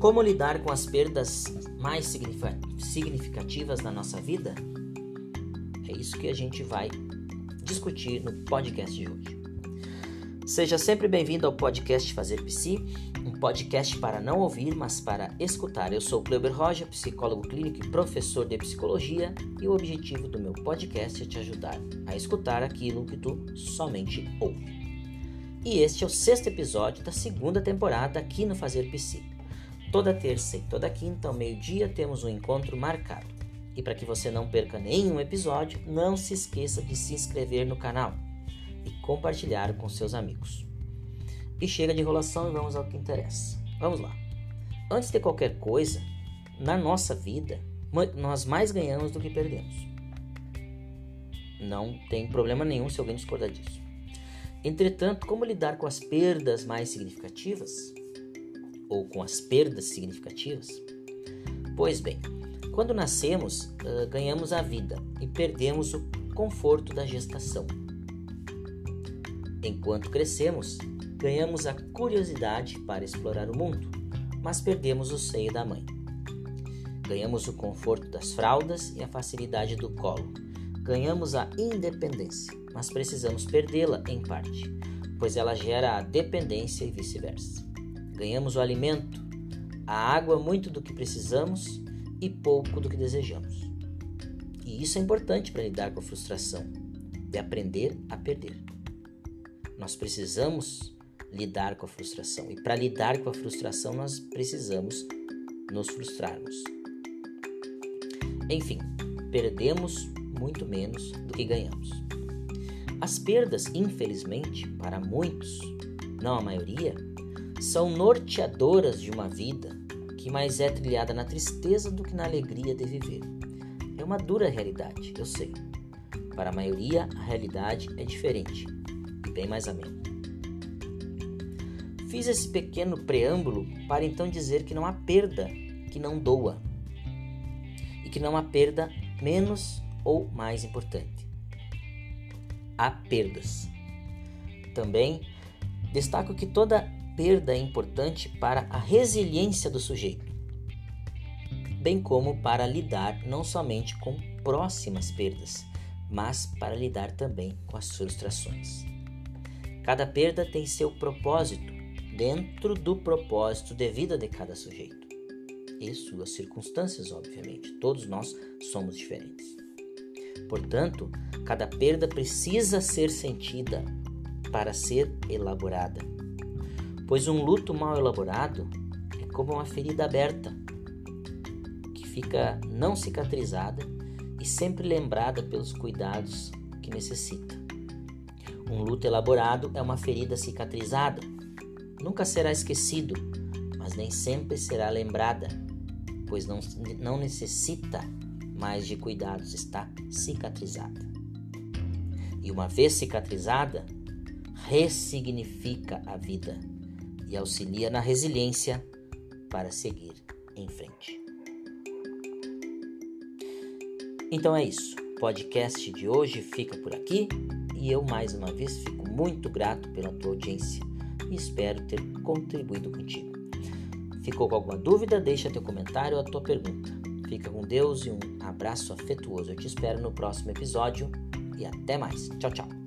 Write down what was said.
Como lidar com as perdas mais significativas na nossa vida? É isso que a gente vai discutir no podcast de hoje. Seja sempre bem-vindo ao podcast Fazer Psi, um podcast para não ouvir, mas para escutar. Eu sou Cleuber Roja, psicólogo clínico e professor de psicologia, e o objetivo do meu podcast é te ajudar a escutar aquilo que tu somente ouve. E este é o sexto episódio da segunda temporada aqui no Fazer Psi. Toda terça e toda quinta, ao meio-dia, temos um encontro marcado. E para que você não perca nenhum episódio, não se esqueça de se inscrever no canal e compartilhar com seus amigos. E chega de enrolação e vamos ao que interessa. Vamos lá. Antes de qualquer coisa, na nossa vida, nós mais ganhamos do que perdemos. Não tem problema nenhum se alguém discordar disso. Entretanto, como lidar com as perdas mais significativas? Ou com as perdas significativas? Pois bem, quando nascemos, ganhamos a vida e perdemos o conforto da gestação. Enquanto crescemos, ganhamos a curiosidade para explorar o mundo, mas perdemos o seio da mãe. Ganhamos o conforto das fraldas e a facilidade do colo. Ganhamos a independência, mas precisamos perdê-la em parte, pois ela gera a dependência e vice-versa. Ganhamos o alimento, a água, muito do que precisamos e pouco do que desejamos. E isso é importante para lidar com a frustração, de aprender a perder. Nós precisamos lidar com a frustração. E para lidar com a frustração, nós precisamos nos frustrarmos. Enfim, perdemos muito menos do que ganhamos. As perdas, infelizmente, para muitos, não a maioria, são norteadoras de uma vida que mais é trilhada na tristeza do que na alegria de viver. É uma dura realidade, eu sei. Para a maioria, a realidade é diferente bem mais ameno. Fiz esse pequeno preâmbulo para então dizer que não há perda que não doa e que não há perda menos ou mais importante. Há perdas. Também destaco que toda perda é importante para a resiliência do sujeito, bem como para lidar não somente com próximas perdas, mas para lidar também com as frustrações. Cada perda tem seu propósito dentro do propósito de vida de cada sujeito e suas circunstâncias, obviamente. Todos nós somos diferentes. Portanto, cada perda precisa ser sentida para ser elaborada, pois um luto mal elaborado é como uma ferida aberta que fica não cicatrizada e sempre lembrada pelos cuidados que necessita. Um luto elaborado é uma ferida cicatrizada. Nunca será esquecido, mas nem sempre será lembrada, pois não, não necessita mais de cuidados, está cicatrizada. E uma vez cicatrizada, ressignifica a vida e auxilia na resiliência para seguir em frente. Então é isso. O podcast de hoje fica por aqui e eu mais uma vez fico muito grato pela tua audiência e espero ter contribuído contigo. Ficou com alguma dúvida? Deixa teu comentário ou a tua pergunta. Fica com Deus e um abraço afetuoso. Eu te espero no próximo episódio e até mais. Tchau, tchau.